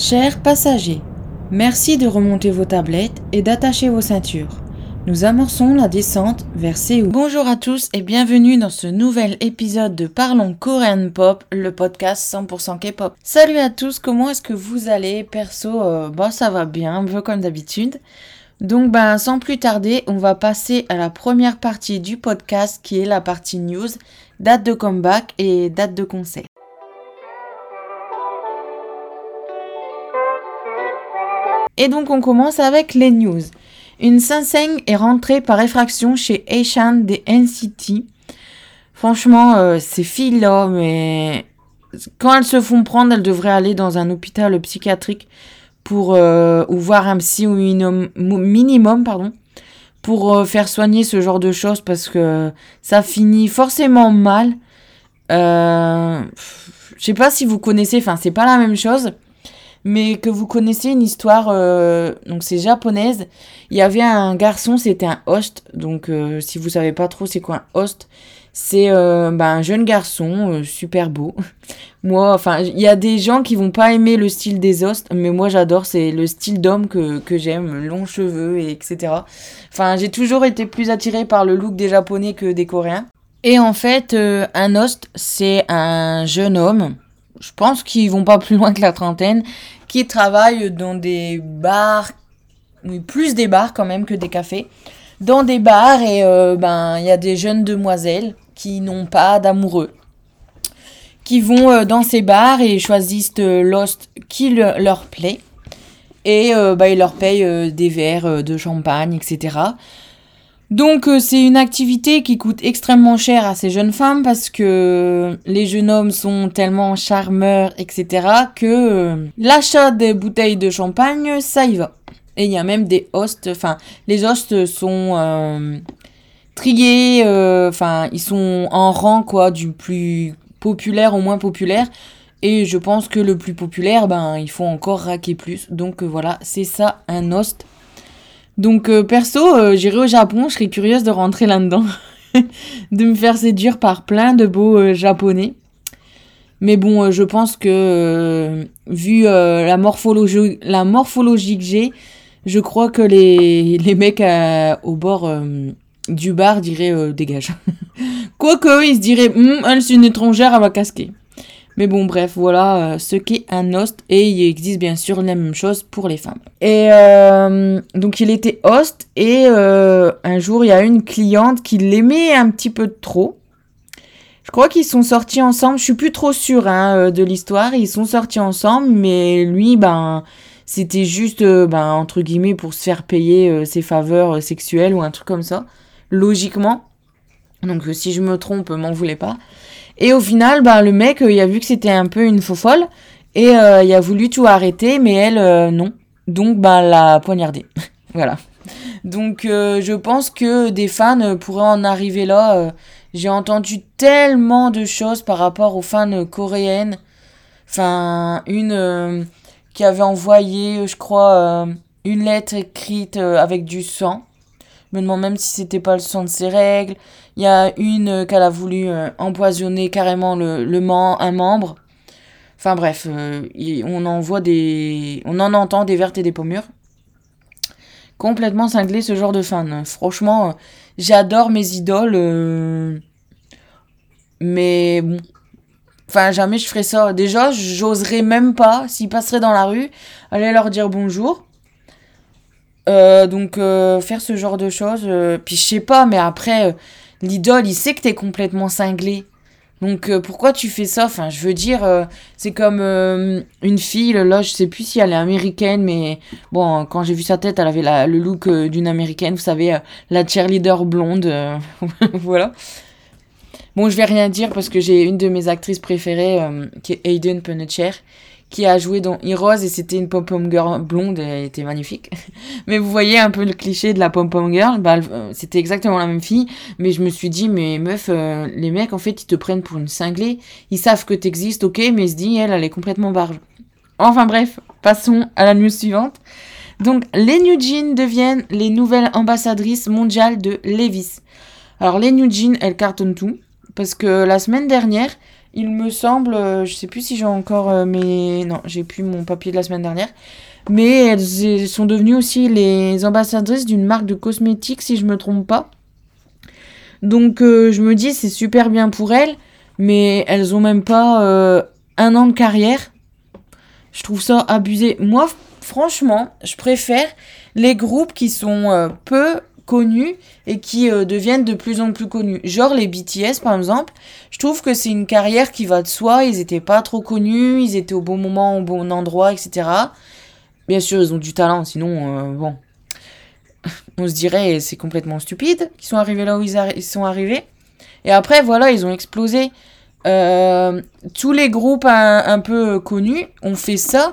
Chers passagers, merci de remonter vos tablettes et d'attacher vos ceintures. Nous amorçons la descente vers Séoul. Bonjour à tous et bienvenue dans ce nouvel épisode de Parlons Korean Pop, le podcast 100% K-pop. Salut à tous, comment est-ce que vous allez? Perso, euh, bah ça va bien, un peu comme d'habitude. Donc ben sans plus tarder, on va passer à la première partie du podcast qui est la partie news, date de comeback et date de concert. Et donc on commence avec les news. Une Sanseng est rentrée par effraction chez Aishan des NCT. Franchement, euh, ces filles-là, mais quand elles se font prendre, elles devraient aller dans un hôpital psychiatrique pour euh, ou voir un psy ou minimum, minimum pardon, pour euh, faire soigner ce genre de choses parce que ça finit forcément mal. Euh, je sais pas si vous connaissez, enfin c'est pas la même chose, mais que vous connaissez une histoire, euh, donc c'est japonaise. Il y avait un garçon, c'était un host, donc si vous savez pas trop c'est quoi un host, c'est euh, bah, un jeune garçon euh, super beau. moi, enfin, il y a des gens qui vont pas aimer le style des hosts, mais moi j'adore, c'est le style d'homme que, que j'aime, longs cheveux, et etc. Enfin, j'ai toujours été plus attirée par le look des japonais que des coréens. Et en fait, euh, un host, c'est un jeune homme, je pense qu'ils vont pas plus loin que la trentaine, qui travaille dans des bars, oui, plus des bars quand même que des cafés. Dans des bars et euh, ben il y a des jeunes demoiselles qui n'ont pas d'amoureux qui vont euh, dans ces bars et choisissent euh, l'host qui leur plaît. Et bah, ils leur payent des verres de champagne etc donc c'est une activité qui coûte extrêmement cher à ces jeunes femmes parce que les jeunes hommes sont tellement charmeurs etc que l'achat des bouteilles de champagne ça y va et il y a même des hosts, enfin, les hosts sont euh, triés, euh, enfin, ils sont en rang, quoi, du plus populaire au moins populaire. Et je pense que le plus populaire, ben, il faut encore raquer plus. Donc euh, voilà, c'est ça, un host. Donc perso, j'irai au Japon, je serais curieuse de rentrer là-dedans. de me faire séduire par plein de beaux japonais. Mais bon, je pense que vu la morphologie, que j'ai, je crois que les, les mecs au bord euh, du bar diraient euh, dégage. Quoique, ils se diraient, hm, elle c'est une étrangère, elle va casquer. Mais bon, bref, voilà euh, ce qu'est un host. Et il existe bien sûr la même chose pour les femmes. Et donc, il était host. Et un jour, il y a une cliente qui l'aimait un petit peu trop. Je crois qu'ils sont sortis ensemble. Je suis plus trop sûre hein, de l'histoire. Ils sont sortis ensemble. Mais lui, ben c'était juste, euh, ben, entre guillemets, pour se faire payer euh, ses faveurs euh, sexuelles ou un truc comme ça, logiquement. Donc si je me trompe, m'en voulez pas. Et au final, ben, le mec, il a vu que c'était un peu une faux folle, et il a voulu tout arrêter, mais elle, non. Donc, ben, l'a poignardé. voilà. Donc, je pense que des fans pourraient en arriver là. J'ai entendu tellement de choses par rapport aux fans coréennes. Enfin, une qui avait envoyé, je crois, euh, une lettre écrite euh, avec du sang. Je me demande même si c'était pas le sang de ses règles. Il y a une euh, qu'elle a voulu empoisonner carrément le, le un membre. Enfin bref, on en voit des. On en entend des vertes et des pommures. Complètement cinglé ce genre de fan. Franchement, j'adore mes idoles. Mais bon, Enfin, jamais je ferais ça. Déjà, j'oserais même pas, s'ils passeraient dans la rue, aller leur dire bonjour. Euh, donc, euh, faire ce genre de choses. Euh, puis, je sais pas, mais après, l'idole, il sait que t'es complètement cinglé. Donc, pourquoi tu fais ça? Enfin, je veux dire, c'est comme une fille, là, je sais plus si elle est américaine, mais bon, quand j'ai vu sa tête, elle avait le look d'une américaine, vous savez, la cheerleader blonde. voilà. Bon, je vais rien dire parce que j'ai une de mes actrices préférées, qui est Aiden Panettiere, qui a joué dans Heroes et c'était une pom-pom girl blonde, elle était magnifique. mais vous voyez un peu le cliché de la pom-pom girl, bah, euh, c'était exactement la même fille, mais je me suis dit, mais meuf, euh, les mecs, en fait, ils te prennent pour une cinglée, ils savent que t'existes, ok, mais ils se disent, elle, elle est complètement barge. Enfin bref, passons à la news suivante. Donc, les New Jeans deviennent les nouvelles ambassadrices mondiales de Levis. Alors, les New Jeans, elles cartonnent tout parce que la semaine dernière, il me semble, euh, je sais plus si j'ai encore euh, mes... Non, j'ai plus mon papier de la semaine dernière. Mais elles sont devenues aussi les ambassadrices d'une marque de cosmétiques, si je me trompe pas. Donc euh, je me dis, c'est super bien pour elles, mais elles ont même pas un an de carrière. Je trouve ça abusé. Moi, franchement, je préfère les groupes qui sont peu connus et qui euh, deviennent de plus en plus connus. Genre les BTS par exemple, je trouve que c'est une carrière qui va de soi, ils étaient pas trop connus, ils étaient au bon moment, au bon endroit, etc. Bien sûr, ils ont du talent, sinon, euh, bon, on se dirait c'est complètement stupide qu'ils sont arrivés là où ils, sont arrivés. Et après, voilà, ils ont explosé. Euh, tous les groupes un, un, peu connus ont fait ça,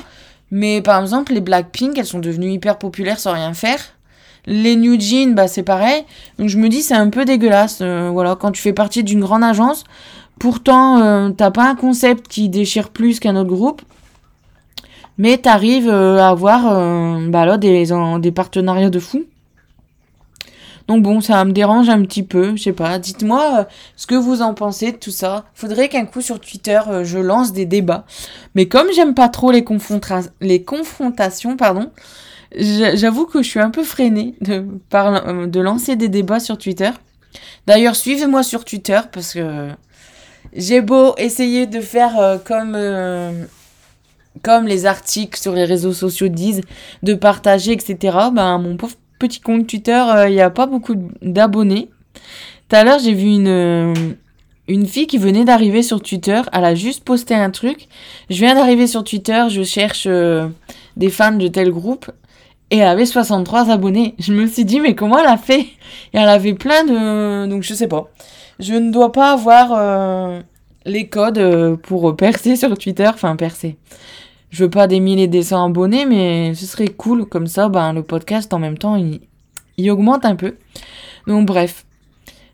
mais par exemple, les Blackpink, elles sont devenues hyper populaires sans rien faire. Les New Jeans, bah, c'est pareil. Donc je me dis, c'est un peu dégueulasse. Euh, voilà, quand tu fais partie d'une grande agence, pourtant, euh, t'as pas un concept qui déchire plus qu'un autre groupe. Mais t'arrives euh, à avoir bah, là, des, partenariats de fou. Donc bon, ça me dérange un petit peu, je sais pas. Dites-moi ce que vous en pensez de tout ça. Faudrait qu'un coup sur Twitter, je lance des débats. Mais comme j'aime pas trop les confrontations, pardon, J'avoue que je suis un peu freinée de, par, de lancer des débats sur Twitter. D'ailleurs, suivez-moi sur Twitter parce que j'ai beau essayer de faire euh, comme, euh, comme les articles sur les réseaux sociaux disent, de partager, etc. Ben, mon pauvre petit compte Twitter, euh, il n'y a pas beaucoup d'abonnés. Tout à l'heure, j'ai vu une, une fille qui venait d'arriver sur Twitter. Elle a juste posté un truc. Je viens d'arriver sur Twitter, je cherche des fans de tel groupe et elle avait 63 abonnés. Je me suis dit, mais comment elle a fait? Et elle avait plein de... Donc je sais pas. Je ne dois pas avoir euh, les codes euh, pour percer sur Twitter. Enfin, percer. Je veux pas des milliers des cents abonnés, mais ce serait cool. Comme ça, ben, le podcast, en même temps, il, il augmente un peu. Donc bref.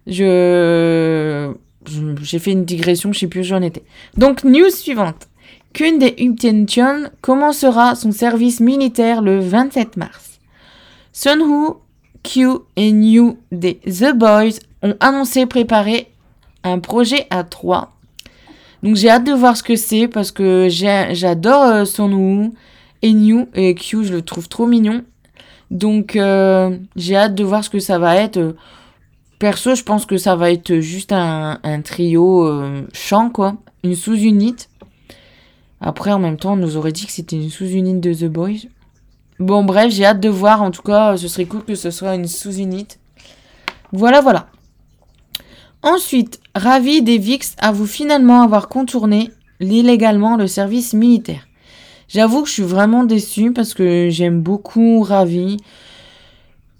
Je... J'ai fait une digression, je sais plus où j'en étais. Donc, news suivante. Qu'une des Intention commencera son service militaire le 27 mars. Sunwoo, Q et New des The Boys ont annoncé préparer un projet à trois. Donc j'ai hâte de voir ce que c'est parce que j'adore euh, Sunwoo et New et Q, je le trouve trop mignon. Donc euh, j'ai hâte de voir ce que ça va être. Perso, je pense que ça va être juste un, trio euh, chant quoi, une sous-unité. Après, en même temps, on nous aurait dit que c'était une sous-unité de The Boys. Bon, bref, j'ai hâte de voir. En tout cas, ce serait cool que ce soit une sous-unité. Voilà, voilà. Ensuite, Ravi des VIX avoue finalement avoir contourné illégalement le service militaire. J'avoue que je suis vraiment déçue parce que j'aime beaucoup Ravi.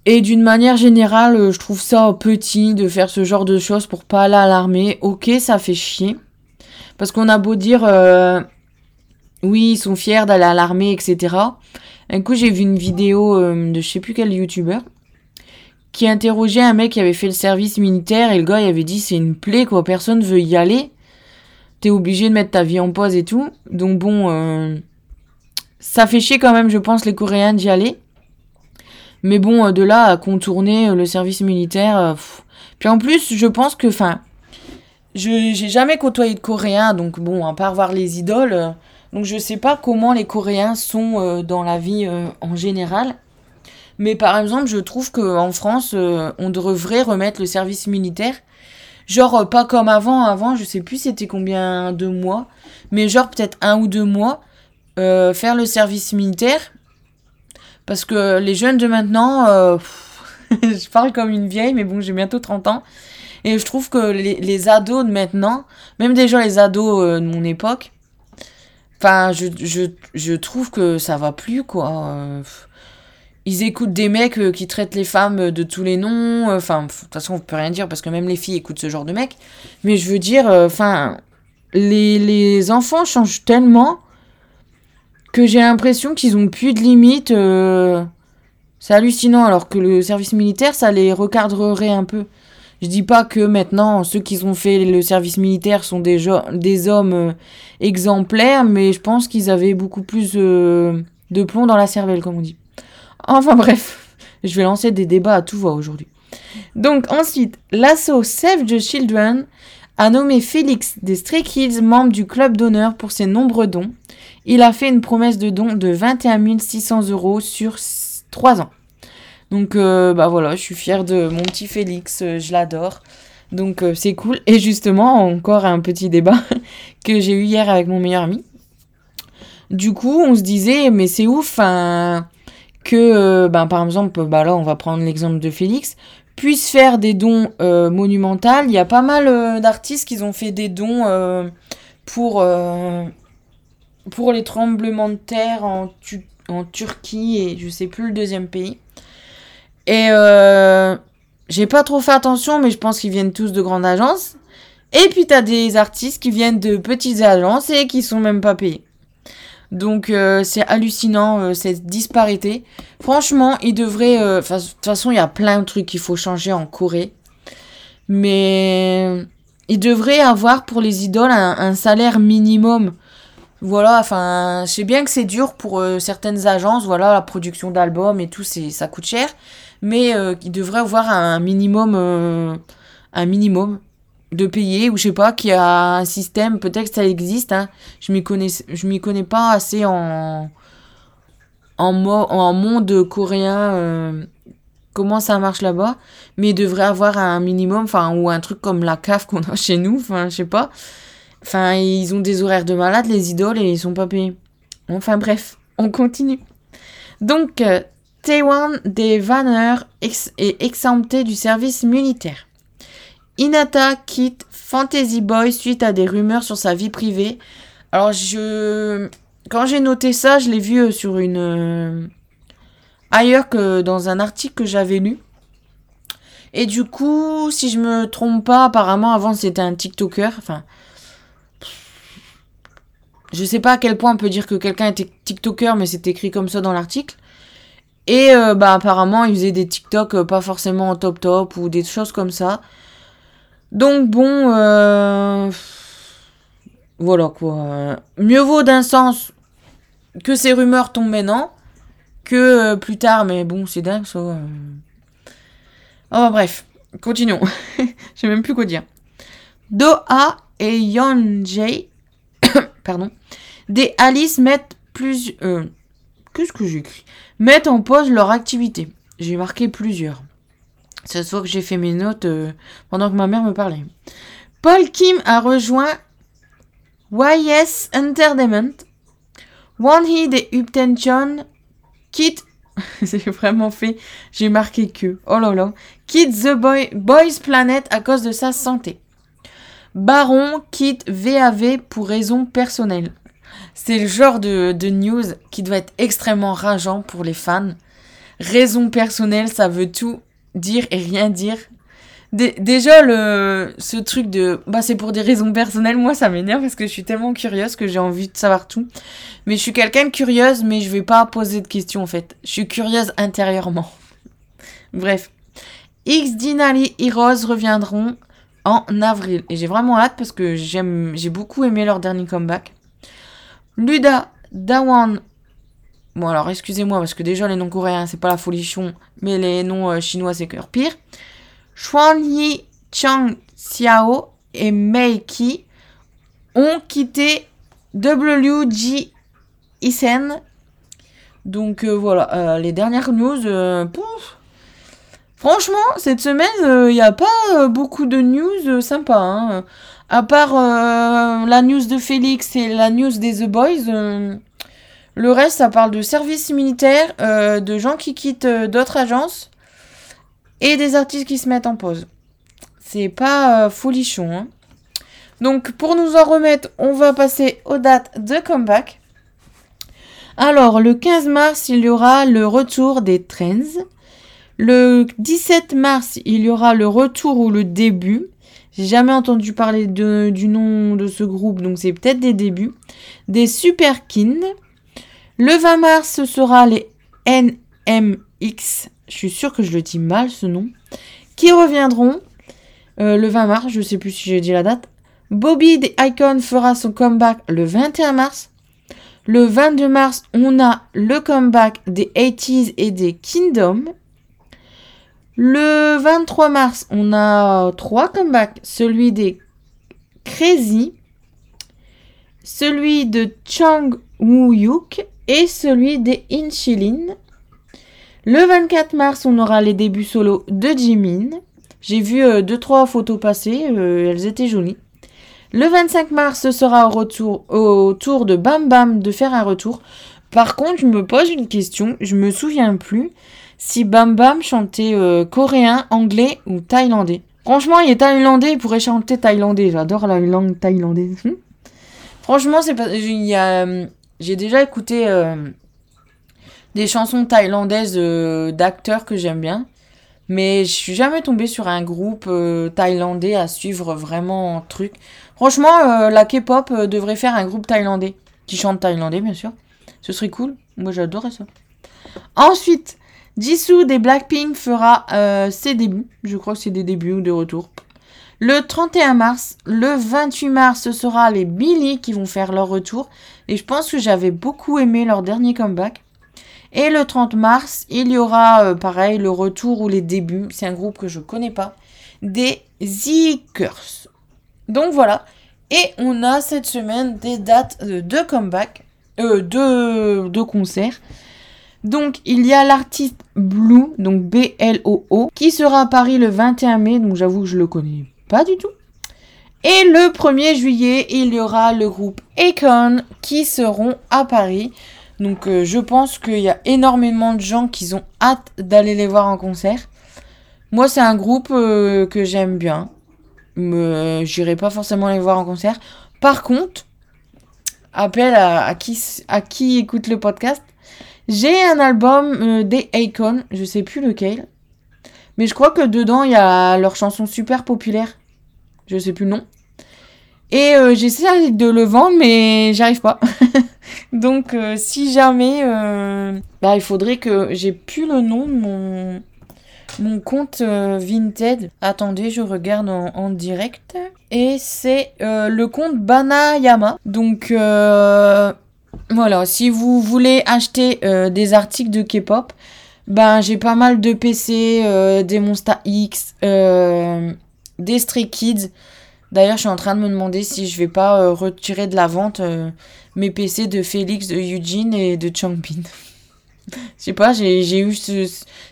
Et d'une manière générale, je trouve ça petit de faire ce genre de choses pour pas aller à l'armée. Ok, ça fait chier. Parce qu'on a beau dire, euh, oui, ils sont fiers d'aller à l'armée, etc. Un coup, j'ai vu une vidéo euh, de je sais plus quel youtubeur qui interrogeait un mec qui avait fait le service militaire et le gars avait dit c'est une plaie quoi, personne veut y aller. T'es obligé de mettre ta vie en pause et tout. Donc bon, euh, ça fait chier quand même, je pense, les Coréens d'y aller. Mais bon, euh, de là à contourner le service militaire. Puis en plus, je pense que, enfin, je j'ai jamais côtoyé de Coréens, donc bon, à part voir les idoles donc je sais pas comment les Coréens sont euh, dans la vie euh, en général. Mais par exemple, je trouve qu'en France, euh, on devrait remettre le service militaire. Genre, pas comme avant. Avant, je sais plus c'était combien de mois. Mais genre, peut-être un ou deux mois. faire le service militaire. Parce que les jeunes de maintenant. je parle comme une vieille, mais bon, j'ai bientôt 30 ans. Et je trouve que les, les ados de maintenant, même déjà les ados de mon époque, Enfin, je, je, je, trouve que ça va plus, quoi. Ils écoutent des mecs euh, qui traitent les femmes de tous les noms. Enfin, de toute façon, on peut rien dire parce que même les filles écoutent ce genre de mecs. Mais je veux dire, euh, enfin, les, les enfants changent tellement que j'ai l'impression qu'ils ont plus de limites. Euh, c'est hallucinant, alors que le service militaire, ça les recadrerait un peu. Je dis pas que maintenant ceux qui ont fait le service militaire sont des, hommes euh, exemplaires, mais je pense qu'ils avaient beaucoup plus euh, de plomb dans la cervelle, comme on dit. Enfin bref, je vais lancer des débats à tout va aujourd'hui. Donc ensuite, l'assaut Save the Children a nommé Félix des Stray Kids membre du club d'honneur pour ses nombreux dons. Il a fait une promesse de don de 21 600 euros sur 3 ans. Donc euh, bah voilà, je suis fière de mon petit Félix, euh, je l'adore. Donc euh, c'est cool. Et justement, encore un petit débat que j'ai eu hier avec mon meilleur ami. Du coup, on se disait, mais c'est ouf que, ben, par exemple, bah là, on va prendre l'exemple de Félix, puisse faire des dons monumentaux. Il y a pas mal d'artistes qui ont fait des dons pour, pour les tremblements de terre en, en Turquie et je sais plus le deuxième pays. Et euh, j'ai pas trop fait attention, mais je pense qu'ils viennent tous de grandes agences. Et puis t'as des artistes qui viennent de petites agences et qui sont même pas payés. Donc euh, c'est hallucinant euh, cette disparité. Franchement, ils devraient... De toute façon, il y a plein de trucs qu'il faut changer en Corée. Mais ils devraient avoir pour les idoles un salaire minimum. Voilà, enfin, je sais bien que c'est dur pour certaines agences, voilà, la production d'albums et tout, ça coûte cher mais euh, il devrait avoir un minimum, euh, un minimum de payer ou je sais pas qu'il y a un système peut-être que ça existe hein. je m'y connais je m'y connais pas assez en en, en monde coréen euh, comment ça marche là-bas. Mais il devrait avoir un minimum enfin ou un truc comme la CAF qu'on a chez nous enfin je sais pas. Enfin ils ont des horaires de malade les idoles et ils sont pas payés. Enfin bref on continue. Donc Taewon des vanneurs est exempté du service militaire. Inata quitte Fantasy Boy suite à des rumeurs sur sa vie privée. Alors je quand j'ai noté ça, je l'ai vu euh, sur une euh, ailleurs que dans un article que j'avais lu. Et du coup, si je me trompe pas, apparemment avant c'était un TikToker, enfin je sais pas à quel point on peut dire que quelqu'un était TikToker, mais c'est écrit comme ça dans l'article. Et euh, bah apparemment, il faisait des TikTok euh, pas forcément en top top ou des choses comme ça. Donc bon, euh, voilà quoi. Mieux vaut d'un sens que ces rumeurs tombent maintenant que plus tard, mais bon, c'est dingue ça. Oh bref, continuons. Je sais même plus quoi dire. Doha et Yeonjae, pardon, des Alice mettent plus... Qu'est-ce que j'écris? Mettent en pause leur activité. J'ai marqué plusieurs. Cette fois que j'ai fait mes notes euh, pendant que ma mère me parlait. Paul Kim a rejoint YS Entertainment. One Hit et Uptension quitte. C'est vraiment fait. J'ai marqué que. Oh là là. Quitte The Boy, Boys Planet à cause de sa santé. Baron quitte VAV pour raisons personnelles. C'est le genre de, news qui doit être extrêmement rageant pour les fans. Raison personnelle, ça veut tout dire et rien dire. déjà, le, ce truc de bah, c'est pour des raisons personnelles, moi ça m'énerve parce que je suis tellement curieuse que j'ai envie de savoir tout. Mais je suis quelqu'un de curieuse, mais je vais pas poser de questions en fait. Je suis curieuse intérieurement. Bref. X Dinali et Rose reviendront en avril. Et j'ai vraiment hâte parce que j'aime, j'ai beaucoup aimé leur dernier comeback. Luda Dawan. Bon, alors excusez-moi parce que déjà les noms coréens c'est pas la folichon, mais les noms euh, chinois c'est cœur pire. Xuan Yi Chang Xiao et Mei Qi ont quitté WG Isen. Donc euh, voilà, euh, les dernières news. Pouf. Franchement, cette semaine, il n'y a pas beaucoup de news sympas. Hein à part euh, la news de Félix et la news des The Boys, euh, le reste, ça parle de services militaires, euh, de gens qui quittent d'autres agences et des artistes qui se mettent en pause. C'est pas folichon. Hein. Donc, pour nous en remettre, on va passer aux dates de comeback. Alors, le 15 mars, il y aura le retour des Trends. Le 17 mars, il y aura le retour ou le début. J'ai jamais entendu parler de, du nom de ce groupe, donc c'est peut-être des débuts. Des Superkin. Le 20 mars, ce sera les NMX. Je suis sûre que je le dis mal ce nom. Qui reviendront euh, le 20 mars, je sais plus si j'ai dit la date. Bobby The Icon fera son comeback le 21 mars. Le 22 mars, on a le comeback des 80s et des Kingdom. Le 23 mars, on a trois comebacks. Celui des Crazy, celui de Chang Woo-yuk et celui des Inchilin. Le 24 mars, on aura les débuts solo de Jimin. J'ai vu 2-3 photos passer, elles étaient jolies. Le 25 mars, ce sera au, retour, au tour de Bam Bam de faire un retour. Par contre, je me pose une question, je me souviens plus si Bam Bam chantait euh, coréen, anglais ou thaïlandais. Franchement, il est thaïlandais, il pourrait chanter thaïlandais. J'adore la langue thaïlandaise. Franchement, c'est pas. J'ai déjà écouté euh, des chansons thaïlandaises euh, d'acteurs que j'aime bien. Mais je suis jamais tombée sur un groupe thaïlandais à suivre vraiment un truc. Franchement, la K-pop devrait faire un groupe thaïlandais. Qui chante thaïlandais, bien sûr. Ce serait cool. Moi, j'adorerais ça. Ensuite, Jisoo des Blackpink fera euh, ses débuts. Je crois que c'est des débuts ou des retours. Le 31 mars, le 28 mars, ce sera les Billy qui vont faire leur retour. Et je pense que j'avais beaucoup aimé leur dernier comeback. Et le 30 mars, il y aura euh, pareil le retour ou les débuts. C'est un groupe que je connais pas. Des Zikers. Donc voilà. Et on a cette semaine des dates de comeback, euh, de, de concerts. Donc, il y a l'artiste Blue, donc B-L-O-O, qui sera à Paris le 21 mai, donc j'avoue que je le connais pas du tout. Et le 1er juillet, il y aura le groupe Akon qui seront à Paris. Donc, euh, je pense qu'il y a énormément de gens qui ont hâte d'aller les voir en concert. Moi, c'est un groupe euh, que j'aime bien. Mais j'irai pas forcément les voir en concert. Par contre, appel à qui écoute le podcast, j'ai un album euh, des Akon, je sais plus lequel. Mais je crois que dedans, il y a leur chanson super populaire. Je sais plus le nom. Et euh, j'essaie de le vendre, mais j'arrive pas. Donc, euh, si jamais, bah, il faudrait que j'ai plus le nom de mon, mon compte Vinted. Attendez, je regarde en, direct. Et c'est le compte Banayama. Donc, voilà, si vous voulez acheter euh, des articles de K-pop, ben j'ai pas mal de PC, euh, des Monsta X, euh, des Stray Kids. D'ailleurs, je suis en train de me demander si je vais pas retirer de la vente mes PC de Félix, de Eugene et de Changbin. Je sais pas, j'ai eu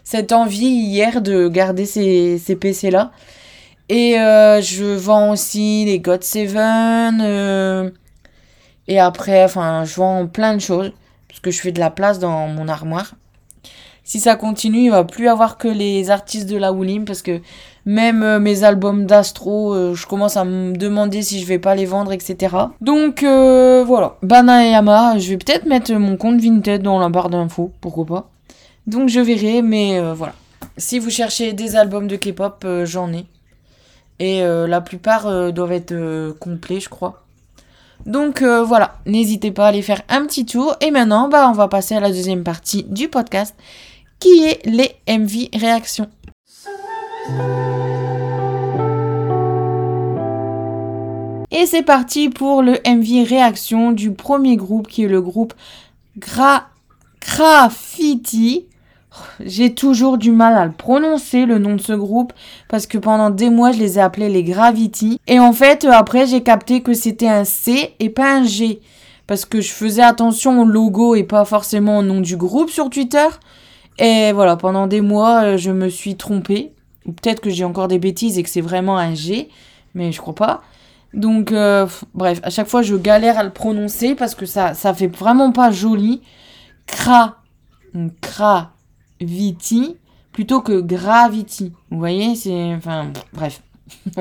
cette envie hier de garder ces, ces PC-là. Et je vends aussi les God 7, et après, enfin, je vends plein de choses. Parce que je fais de la place dans mon armoire. Si ça continue, il va plus avoir que les artistes de la Woolim. Parce que même euh, mes albums d'astro, euh, je commence à me demander si je vais pas les vendre, etc. Donc euh, voilà. Bana et Yama, je vais peut-être mettre mon compte Vinted dans la barre d'infos. Pourquoi pas. Donc je verrai, mais voilà. Si vous cherchez des albums de K-pop, j'en ai. Et la plupart doivent être complets, je crois. Donc euh, voilà, n'hésitez pas à aller faire un petit tour. Et maintenant, bah, on va passer à la deuxième partie du podcast, qui est les MV réactions. Et c'est parti pour le MV réaction du premier groupe, qui est le groupe Gra Graffiti. J'ai toujours du mal à le prononcer, le nom de ce groupe, parce que pendant des mois, je les ai appelés les Gravity. Et en fait, euh, après, j'ai capté que c'était un C et pas un G. Parce que je faisais attention au logo et pas forcément au nom du groupe sur Twitter. Et voilà, pendant des mois, euh, je me suis trompée. Ou peut-être que j'ai encore des bêtises et que c'est vraiment un G, mais je crois pas. Donc, euh, bref, à chaque fois, je galère à le prononcer parce que ça, ça fait vraiment pas joli. Cra, cra, Viti plutôt que Gravity. Vous voyez, c'est. Enfin, bref.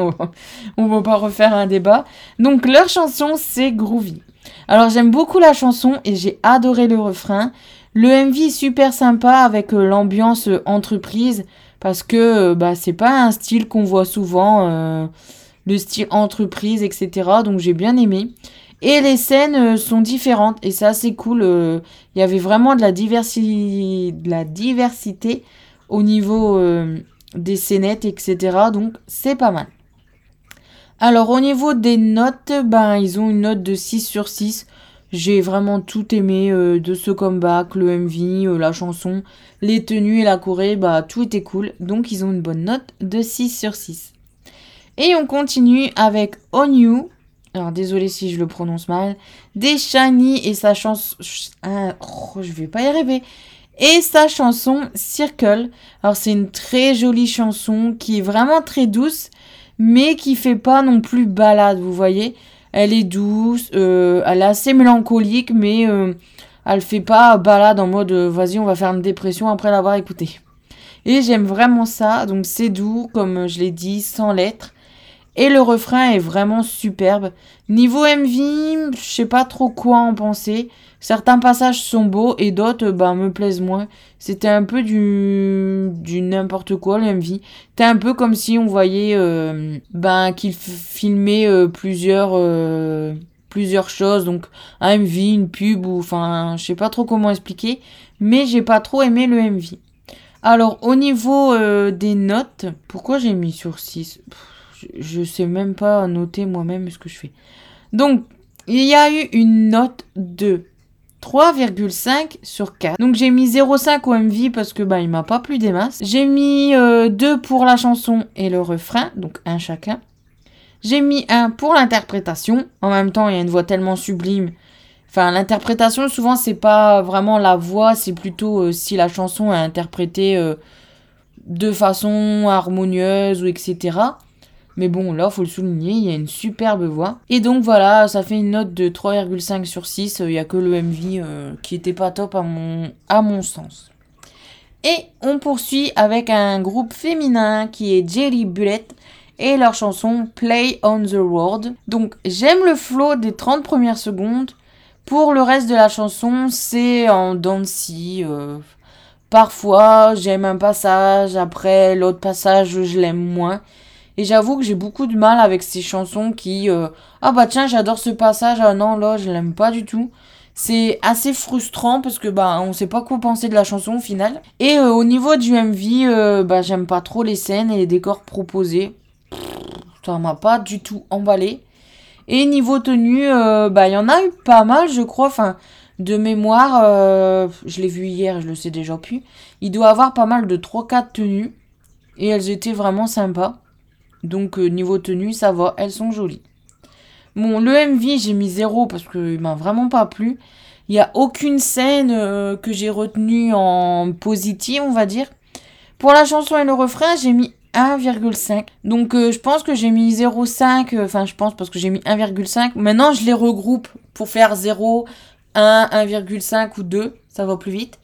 On va pas refaire un débat. Donc, leur chanson, c'est Groovy. Alors, j'aime beaucoup la chanson et j'ai adoré le refrain. Le MV est super sympa avec euh, l'ambiance euh, entreprise parce que euh, bah, c'est pas un style qu'on voit souvent, le style entreprise, etc. Donc, j'ai bien aimé. Et les scènes euh, sont différentes et c'est assez cool. Euh, il y avait vraiment de la, diversité au niveau euh, des scénettes, etc. Donc c'est pas mal. Alors au niveau des notes, ben ils ont une note de 6 sur 6. J'ai vraiment tout aimé de ce comeback, le MV, la chanson, les tenues et la choré, bah tout était cool. Donc ils ont une bonne note de 6 sur 6. Et on continue avec On You alors désolé si je le prononce mal, Deshani et sa chanson, ah, oh, je vais pas y arriver, et sa chanson Circle. Alors c'est une très jolie chanson qui est vraiment très douce, mais qui fait pas non plus balade, vous voyez. Elle est douce, euh, elle est assez mélancolique, mais euh, elle fait pas balade en mode euh, vas-y on va faire une dépression après l'avoir écoutée. Et j'aime vraiment ça, donc c'est doux comme je l'ai dit, sans lettres. Et le refrain est vraiment superbe. Niveau MV, je sais pas trop quoi en penser. Certains passages sont beaux et d'autres bah, me plaisent moins. C'était un peu du, du n'importe quoi le MV. C'était un peu comme si on voyait euh, ben, qu'il filmait euh, plusieurs, euh, plusieurs choses. Donc un MV, une pub ou enfin je sais pas trop comment expliquer. Mais j'ai pas trop aimé le MV. Alors au niveau des notes, pourquoi j'ai mis sur 6 je, sais même pas noter moi-même ce que je fais. Donc, il y a eu une note de 3,5 sur 4. Donc j'ai mis 0,5 au MV parce que bah il m'a pas plu des masses. J'ai mis 2 euh, pour la chanson et le refrain, donc un chacun. J'ai mis 1 pour l'interprétation. En même temps, il y a une voix tellement sublime. Enfin, l'interprétation, souvent, c'est pas vraiment la voix, c'est plutôt euh, si la chanson est interprétée euh, de façon harmonieuse ou etc. Mais bon, là, faut le souligner, il y a une superbe voix. Et donc voilà, ça fait une note de 3,5 sur 6. Il n'y a que le MV euh, qui était pas top à mon, sens. Et on poursuit avec un groupe féminin qui est Jelly Bullet et leur chanson Play on the World. Donc j'aime le flow des 30 premières secondes. Pour le reste de la chanson, c'est en dansy. Euh, parfois j'aime un passage, après l'autre passage je l'aime moins. Et j'avoue que j'ai beaucoup de mal avec ces chansons qui... Euh, ah bah tiens, j'adore ce passage, ah non, là, je l'aime pas du tout. C'est assez frustrant parce que bah on sait pas quoi penser de la chanson au final. Et euh, au niveau du MV, euh, bah j'aime pas trop les scènes et les décors proposés. Ça m'a pas du tout emballé. Et niveau tenue, bah il y en a eu pas mal, je crois. Enfin, de mémoire, je l'ai vu hier, je le sais déjà plus. Il doit avoir pas mal de 3-4 tenues. Et elles étaient vraiment sympas. Donc euh, niveau tenue, ça va, elles sont jolies. Bon, le MV, j'ai mis 0 parce qu'il m'a vraiment pas plu. Il n'y a aucune scène euh, que j'ai retenue en positif, on va dire. Pour la chanson et le refrain, j'ai mis 1,5. Donc euh, je pense que j'ai mis 0,5. Enfin, je pense parce que j'ai mis 1,5. Maintenant, je les regroupe pour faire 0, 1, 1,5 ou 2. Ça va plus vite.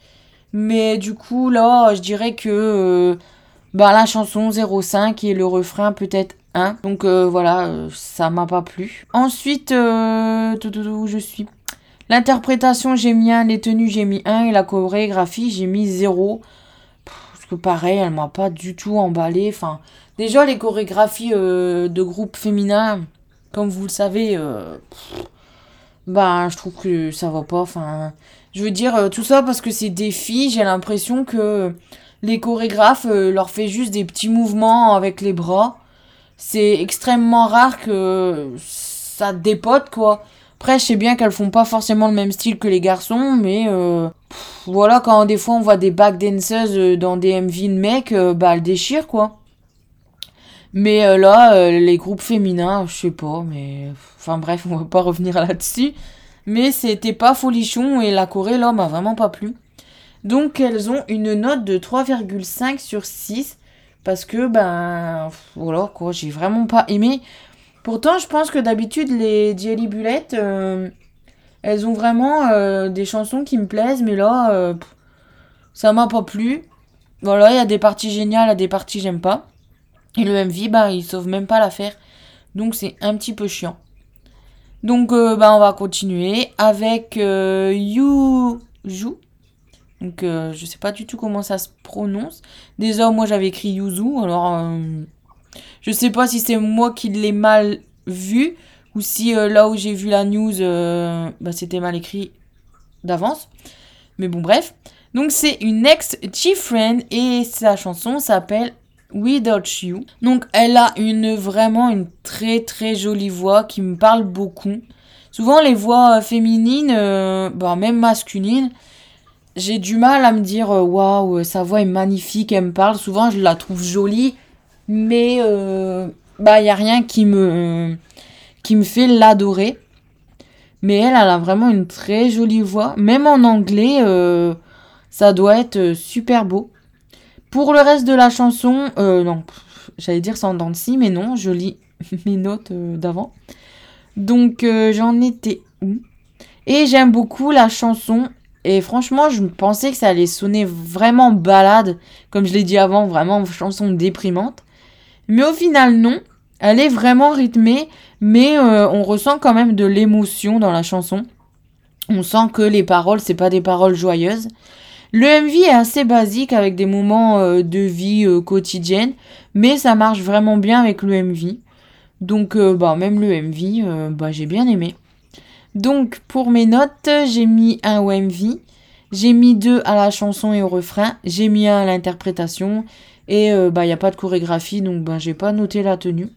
Mais du coup, là, je dirais que bah, la chanson 0,5 et le refrain peut-être 1. Donc euh, voilà, euh, ça m'a pas plu. Ensuite, euh, où je suis L'interprétation, j'ai mis 1, les tenues, j'ai mis 1 et la chorégraphie, j'ai mis 0. Parce que pareil, elle m'a pas du tout emballé. Enfin, déjà, les chorégraphies de groupes féminins, comme vous le savez, bah, je trouve que ça va pas. Enfin, je veux dire, tout ça parce que c'est des filles, j'ai l'impression que les chorégraphes euh, leur fait juste des petits mouvements avec les bras. C'est extrêmement rare que ça dépote quoi. Après, je sais bien qu'elles font pas forcément le même style que les garçons, mais euh, voilà, quand des fois on voit des backdancers euh, dans des MV de mecs, bah elles déchirent quoi. Mais là, les groupes féminins, je sais pas, mais. Enfin bref, on va pas revenir là-dessus. Mais c'était pas folichon et la Corée là m'a vraiment pas plu. Donc elles ont une note de 3,5 sur 6 parce que ben voilà quoi, j'ai vraiment pas aimé. Pourtant, je pense que d'habitude les Jelly Bullet euh, elles ont vraiment euh, des chansons qui me plaisent mais là euh, ça m'a pas plu. Voilà, il y a des parties géniales, il y a des parties j'aime pas. Et le MV bah il sauve même pas l'affaire. Donc c'est un petit peu chiant. Donc bah on va continuer avec You Jou donc euh, je sais pas du tout comment ça se prononce. Déjà moi j'avais écrit Yuzu, alors euh, je sais pas si c'est moi qui l'ai mal vu ou si euh, là où j'ai vu la news bah, c'était mal écrit d'avance. Mais bon bref. Donc c'est une ex chief friend et sa chanson s'appelle Without You. Donc elle a une vraiment une très très jolie voix qui me parle beaucoup. Souvent les voix féminines, bah, même masculines, j'ai du mal à me dire euh, waouh, sa voix est magnifique, elle me parle. Souvent, je la trouve jolie, mais euh, bah il y a rien qui me qui me fait l'adorer. Mais elle, elle a vraiment une très jolie voix. Même en anglais, euh, ça doit être euh, super beau. Pour le reste de la chanson, euh, non, j'allais dire sans dents mais non, je lis mes notes d'avant. Donc j'en étais où? Et j'aime beaucoup la chanson. Et franchement, je pensais que ça allait sonner vraiment balade, comme je l'ai dit avant, vraiment chanson déprimante. Mais au final, non. Elle est vraiment rythmée, mais euh, on ressent quand même de l'émotion dans la chanson. On sent que les paroles, c'est pas des paroles joyeuses. Le MV est assez basique avec des moments euh, de vie euh, quotidienne, mais ça marche vraiment bien avec le MV. Donc, bah, même le MV, bah, j'ai bien aimé. Donc, pour mes notes, j'ai mis un au MV, j'ai mis deux à la chanson et au refrain, j'ai mis un à l'interprétation, et bah, il n'y a pas de chorégraphie, donc bah, j'ai pas noté la tenue.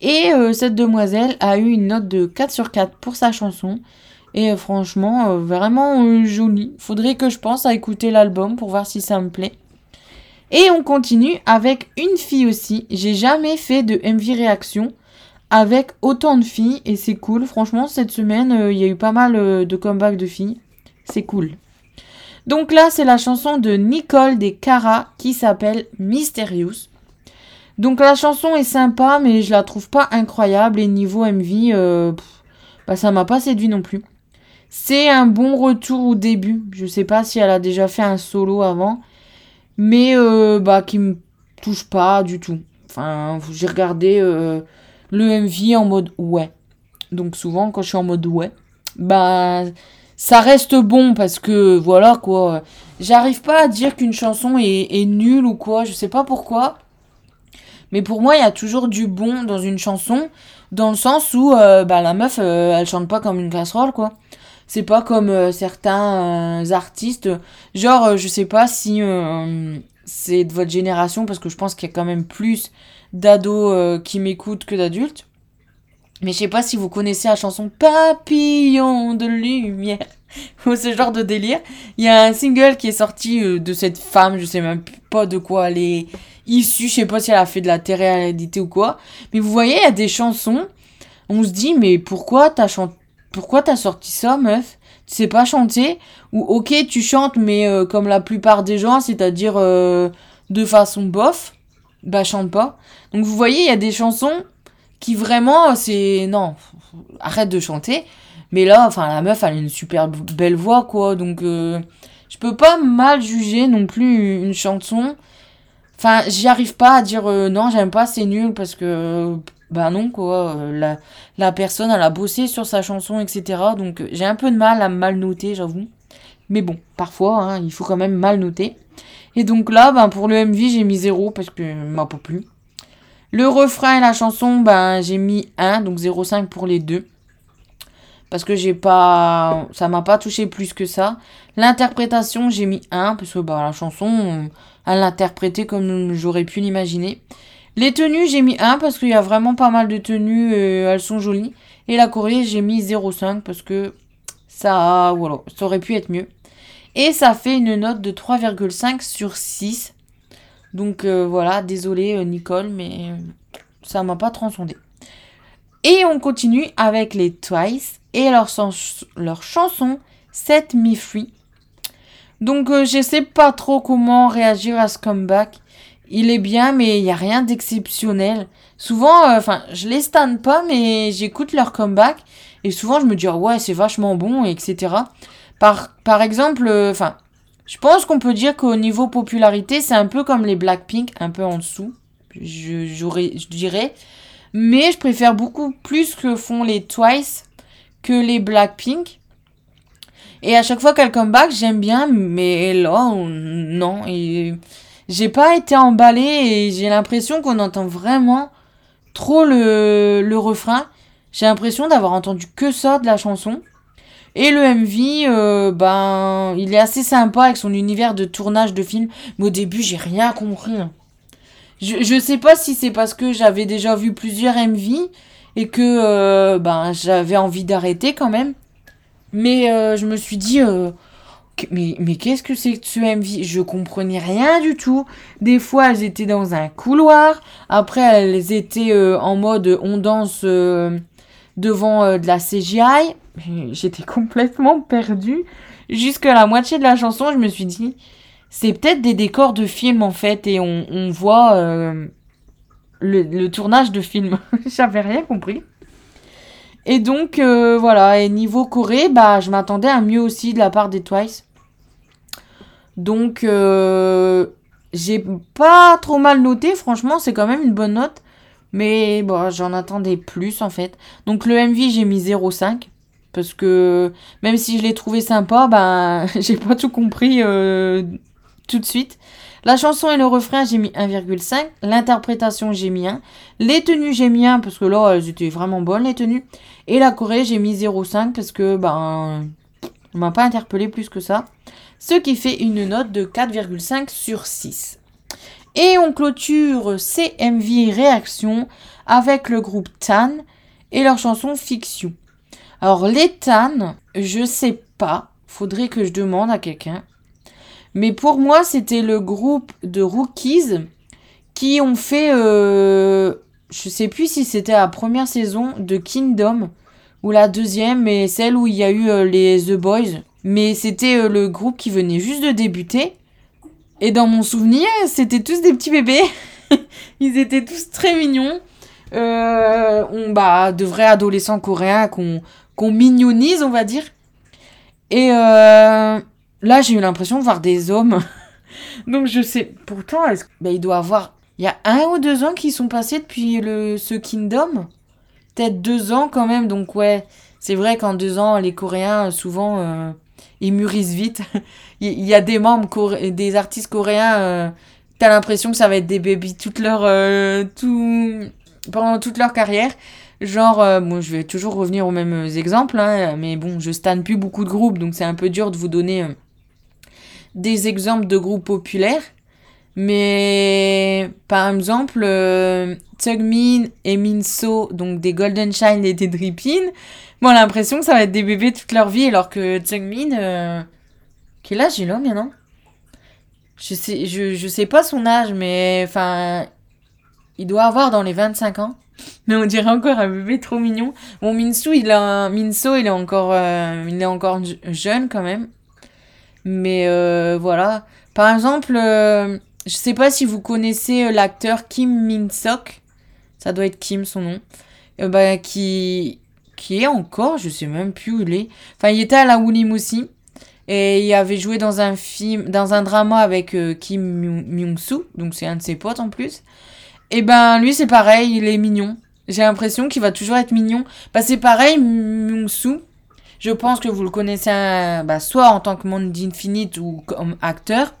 Et euh, cette demoiselle a eu une note de 4 sur 4 pour sa chanson. Et euh, franchement, euh, vraiment jolie. Faudrait que je pense à écouter l'album pour voir si ça me plaît. Et on continue avec une fille aussi. J'ai jamais fait de MV réaction avec autant de filles et c'est cool. Franchement, cette semaine, il y a eu pas mal de comebacks de filles. C'est cool. Donc là, c'est la chanson de Nicole des Cara qui s'appelle Mysterious. Donc la chanson est sympa, mais je la trouve pas incroyable. Et niveau MV, euh, bah, ça m'a pas séduit non plus. C'est un bon retour au début. Je sais pas si elle a déjà fait un solo avant. Mais euh, bah, qui me touche pas du tout. Enfin, j'ai regardé euh, le MV en mode ouais. Donc souvent, quand je suis en mode ouais, bah ça reste bon parce que voilà quoi. J'arrive pas à dire qu'une chanson est, nulle ou quoi. Je sais pas pourquoi. Mais pour moi, il y a toujours du bon dans une chanson, dans le sens où euh, bah, la meuf, euh, elle chante pas comme une casserole, quoi. C'est pas comme euh, certains artistes. Genre, je sais pas si c'est de votre génération, parce que je pense qu'il y a quand même plus d'ados qui m'écoutent que d'adultes. Mais je sais pas si vous connaissez la chanson Papillon de lumière ou ce genre de délire. Il y a un single qui est sorti de cette femme, je sais même pas de quoi elle est issue, je sais pas si elle a fait de la télé-réalité ou quoi. Mais vous voyez, il y a des chansons, on se dit, mais pourquoi t'as chant... pourquoi t'as sorti ça, meuf? Tu sais pas chanter? Ou ok, tu chantes, mais euh, comme la plupart des gens, c'est-à-dire euh, de façon bof, bah chante pas. Donc vous voyez, il y a des chansons qui vraiment, c'est... Non, arrête de chanter. Mais là, enfin, la meuf, elle a une super belle voix, quoi. Donc, euh, je peux pas mal juger non plus une chanson Enfin, j'y arrive pas à dire euh, non, j'aime pas, c'est nul parce que bah non quoi, euh, la, personne elle a bossé sur sa chanson etc. Donc euh, j'ai un peu de mal à mal noter, j'avoue. Mais bon, parfois hein, il faut quand même mal noter. Et donc là, ben pour le MV j'ai mis 0 parce que m'a pas plu. Le refrain et la chanson, ben j'ai mis 1, donc 0,5 pour les deux. Parce que j'ai pas. Ça m'a pas touché plus que ça. L'interprétation, j'ai mis 1, parce que bah, la chanson à l'interpréter comme j'aurais pu l'imaginer. Les tenues, j'ai mis 1 parce qu'il y a vraiment pas mal de tenues, euh, elles sont jolies. Et la Corée, j'ai mis 0,5 parce que ça, voilà, ça aurait pu être mieux. Et ça fait une note de 3,5 sur 6. Donc euh, voilà, désolé euh, Nicole, mais ça m'a pas transcendé. Et on continue avec les Twice et leur, leur chanson Set Me Free. Donc euh, je sais pas trop comment réagir à ce comeback. Il est bien, mais il n'y a rien d'exceptionnel. Souvent, euh, enfin, je les stanne pas, mais j'écoute leur comeback. Et souvent, je me dis, ah ouais, c'est vachement bon, etc. Par, par exemple, euh, enfin, je pense qu'on peut dire qu'au niveau popularité, c'est un peu comme les Blackpink, un peu en dessous. Je, je dirais. Mais je préfère beaucoup plus que font les Twice que les Blackpink. Et à chaque fois qu'elle come back, j'aime bien, mais là, non. j'ai pas été emballée et j'ai l'impression qu'on entend vraiment trop le, le refrain. J'ai l'impression d'avoir entendu que ça de la chanson. Et le MV, euh, ben, il est assez sympa avec son univers de tournage de film. Mais au début, j'ai rien compris. Hein. Je, je sais pas si c'est parce que j'avais déjà vu plusieurs MV et que euh, ben, j'avais envie d'arrêter quand même. Mais euh, je me suis dit, mais, mais qu'est-ce que c'est que ce MV Je comprenais rien du tout. Des fois, elles étaient dans un couloir. Après, elles étaient en mode on danse devant de la CGI. J'étais complètement perdue. Jusqu'à la moitié de la chanson, je me suis dit, c'est peut-être des décors de film en fait, et on, voit le, tournage de film. J'avais rien compris. Et donc, voilà, et niveau Corée, bah, je m'attendais à mieux aussi de la part des Twice. Donc, euh, j'ai pas trop mal noté, franchement, c'est quand même une bonne note. Mais bon, j'en attendais plus en fait. Donc le MV, j'ai mis 0,5. Parce que même si je l'ai trouvé sympa, ben j'ai pas tout compris euh, tout de suite. La chanson et le refrain, j'ai mis 1,5. L'interprétation, j'ai mis 1. Les tenues, j'ai mis 1 parce que là, elles étaient vraiment bonnes, les tenues. Et la Corée, j'ai mis 0,5 parce que, ben, on m'a pas interpellé plus que ça ce qui fait une note de 4,5 sur 6. Et on clôture CMV Réaction avec le groupe Tan et leur chanson Fiction. Alors les Tan, je sais pas, faudrait que je demande à quelqu'un. Mais pour moi, c'était le groupe de rookies qui ont fait, euh, je sais plus si c'était la première saison de Kingdom ou la deuxième, mais celle où il y a eu euh, les The Boys. Mais c'était euh, le groupe qui venait juste de débuter. Et dans mon souvenir, c'était tous des petits bébés. Ils étaient tous très mignons. Euh, on, bah, de vrais adolescents coréens qu'on qu'on mignonise, on va dire. Et euh, là, j'ai eu l'impression de voir des hommes. Donc je sais. Pourtant, bah, il doit avoir. Il y a un ou deux ans qui sont passés depuis le, ce Kingdom. Peut-être deux ans quand même. Donc ouais, c'est vrai qu'en deux ans, les Coréens, souvent, ils mûrissent vite. il y a des membres, des artistes coréens, euh, t'as l'impression que ça va être des babies toute leur, euh, tout, pendant toute leur carrière. Genre, euh, bon, je vais toujours revenir aux mêmes exemples, hein, mais bon, je stanne plus beaucoup de groupes, donc c'est un peu dur de vous donner des exemples de groupes populaires. Mais par exemple, euh, Tugmin et Minso, donc des Golden Shine et des Drippin, Bon, l'impression que ça va être des bébés toute leur vie, alors que Tsungmin, euh... quel âge il a maintenant je sais, je, je sais pas son âge, mais enfin, il doit avoir dans les 25 ans. Mais on dirait encore un bébé trop mignon. Bon, Minso, il a, Minso, il est encore, euh, il est encore jeune quand même. Mais euh, voilà. Par exemple, euh, je sais pas si vous connaissez l'acteur Kim Min Sok. Ça doit être Kim son nom. bah, qui, qui est encore, je sais même plus où il est. Enfin, il était à la Woolim aussi. Et il avait joué dans un film, dans un drama avec euh, Kim Myung-soo, donc c'est un de ses potes en plus. Et ben lui c'est pareil, il est mignon. J'ai l'impression qu'il va toujours être mignon. Bah c'est pareil, Myung-soo. Je pense que vous le connaissez bah, soit en tant que monde d'Infinite ou comme acteur.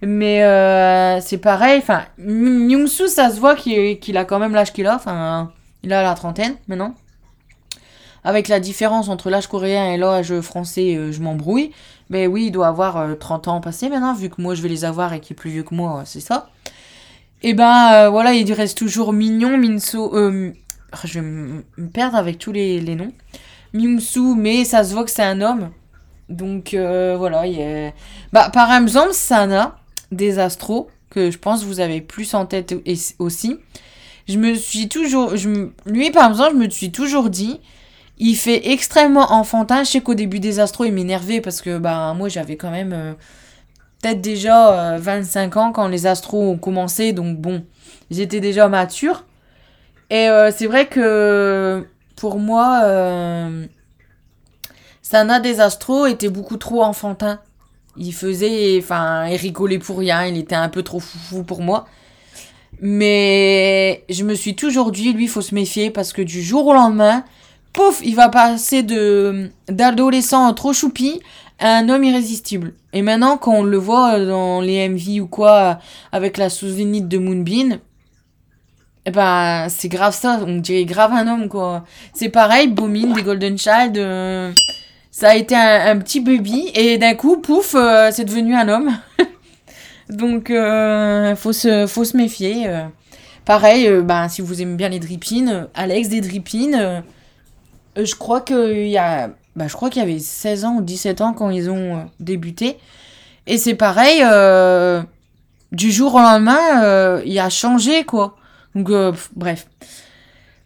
Mais euh, c'est pareil, enfin, Myung-soo ça se voit qu'il a quand même l'âge qu'il a. Enfin, il a la trentaine maintenant avec la différence entre l'âge coréen et l'âge français, euh, je m'embrouille. Mais oui, il doit avoir 30 euh, ans passé maintenant, vu que moi je vais les avoir et qu'il est plus vieux que moi, c'est ça. Et ben euh, voilà, il reste toujours Mignon, Minso. je vais me perdre avec tous les, noms. Myung-soo, mais ça se voit que c'est un homme. Donc voilà, il est... bah, par exemple, Sana, des astros, que je pense vous avez plus en tête aussi. Je me suis toujours. Je, lui, par exemple, je me suis toujours dit il fait extrêmement enfantin. Je sais qu'au début des Astros, il m'énervait parce que bah, moi, j'avais quand même euh, peut-être déjà 25 euh, ans quand les Astros ont commencé. Donc bon, j'étais déjà mature. Et euh, c'est vrai que pour moi, Sana des Astros était beaucoup trop enfantin. Il faisait, enfin, il rigolait pour rien. Il était un peu trop foufou pour moi. Mais je me suis toujours dit, lui, il faut se méfier parce que du jour au lendemain, pouf, il va passer de d'adolescent trop choupi à un homme irrésistible. Et maintenant, quand on le voit dans les MV ou quoi, avec la souvenir de Moonbeam, eh ben, c'est grave ça, on dirait grave un homme, quoi. C'est pareil, Booming des Golden Child, euh, ça a été un, petit baby, et d'un coup, pouf, euh, c'est devenu un homme. Donc, euh, faut, se, faut se méfier. Pareil, ben, si vous aimez bien les drippines, Alex des drippines, euh, je crois qu'il y a. Bah, je crois qu'il y avait 16 ans ou 17 ans quand ils ont euh, débuté. Et c'est pareil, euh, du jour au lendemain, il a changé, quoi. Donc, bref.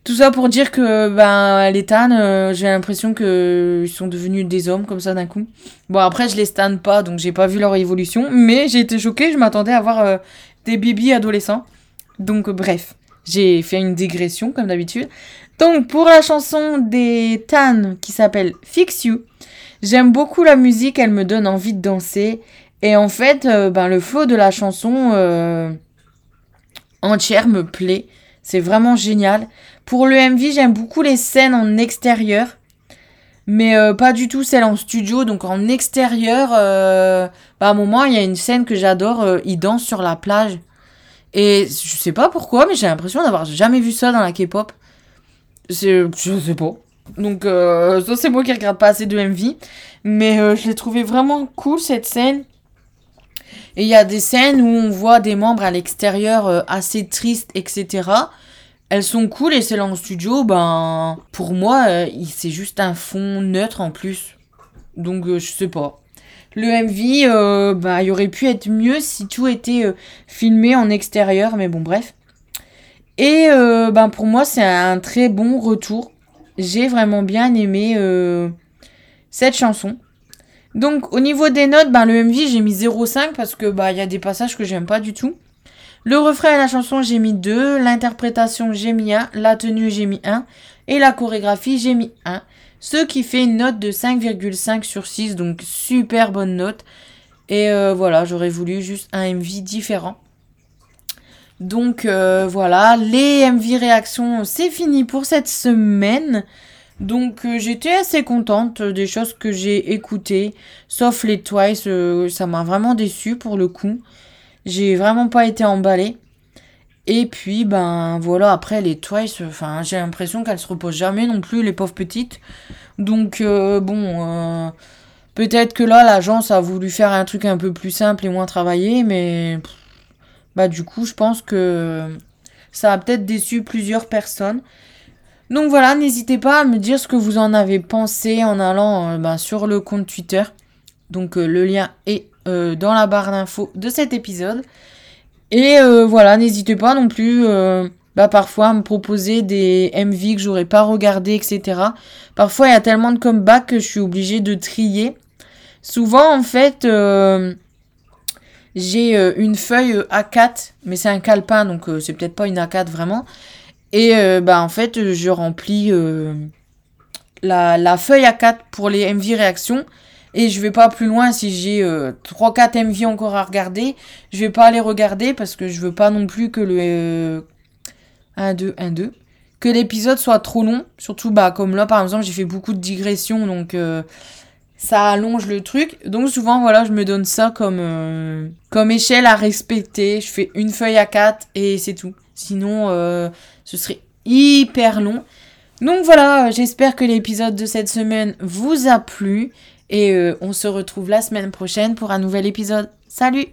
Tout ça pour dire que ben les Tan, euh, j'ai l'impression que ils sont devenus des hommes comme ça d'un coup. Bon après je les stan pas donc j'ai pas vu leur évolution, mais j'ai été choquée, je m'attendais à voir euh, des bébés adolescents. Donc bref, j'ai fait une digression comme d'habitude. Donc pour la chanson des Tan qui s'appelle Fix You, j'aime beaucoup la musique, elle me donne envie de danser et en fait euh, ben le flow de la chanson entière me plaît. C'est vraiment génial. Pour le MV, j'aime beaucoup les scènes en extérieur. Mais euh, pas du tout celles en studio. Donc en extérieur, euh, bah, à un moment, il y a une scène que j'adore. Euh, ils dansent sur la plage. Et je sais pas pourquoi, mais j'ai l'impression d'avoir jamais vu ça dans la K-pop. Je sais pas. Donc ça c'est moi qui regarde pas assez de MV. Mais je l'ai trouvé vraiment cool cette scène. Et il y a des scènes où on voit des membres à l'extérieur euh, assez tristes, etc. Elles sont cool et celles en studio, ben, pour moi, euh, c'est juste un fond neutre en plus. Donc, euh, je sais pas. Le MV, bah, il aurait pu être mieux si tout était filmé en extérieur, mais bon, bref. Et ben, pour moi, c'est un très bon retour. J'ai vraiment bien aimé cette chanson. Donc au niveau des notes, ben, le MV j'ai mis 0,5 parce que bah il y a des passages que j'aime pas du tout. Le refrain et la chanson j'ai mis 2, l'interprétation j'ai mis 1, la tenue j'ai mis 1 et la chorégraphie j'ai mis 1. Ce qui fait une note de 5,5 sur 6, donc super bonne note. Et euh, voilà, j'aurais voulu juste un MV différent. Donc euh, voilà, les MV réactions, c'est fini pour cette semaine. Donc euh, j'étais assez contente des choses que j'ai écoutées, sauf les Twice, euh, ça m'a vraiment déçu pour le coup. J'ai vraiment pas été emballée. Et puis ben voilà, après les Twice, enfin j'ai l'impression qu'elles se reposent jamais non plus les pauvres petites. Donc euh, bon, peut-être que là l'agence a voulu faire un truc un peu plus simple et moins travaillé, mais bah du coup je pense que ça a peut-être déçu plusieurs personnes. Donc voilà, n'hésitez pas à me dire ce que vous en avez pensé en allant euh, bah, sur le compte Twitter. Donc euh, le lien est euh, dans la barre d'infos de cet épisode. Et voilà, n'hésitez pas non plus bah, parfois à me proposer des MV que j'aurais pas regardé, etc. Parfois il y a tellement de comebacks que je suis obligée de trier. Souvent en fait j'ai une feuille A4, mais c'est un calepin donc c'est peut-être pas une A4 vraiment. Et euh, bah en fait, je remplis euh, la, feuille A4 pour les MV réactions. Et je vais pas plus loin si j'ai 3-4 euh, MV encore à regarder. Je vais pas les regarder parce que je veux pas non plus que le 1, 2, 1, 2. Que l'épisode soit trop long. Surtout bah comme là par exemple j'ai fait beaucoup de digressions donc ça allonge le truc. Donc souvent voilà je me donne ça comme, comme échelle à respecter. Je fais une feuille A4 et c'est tout. Sinon ce serait hyper long. Donc voilà, j'espère que l'épisode de cette semaine vous a plu et euh, on se retrouve la semaine prochaine pour un nouvel épisode. Salut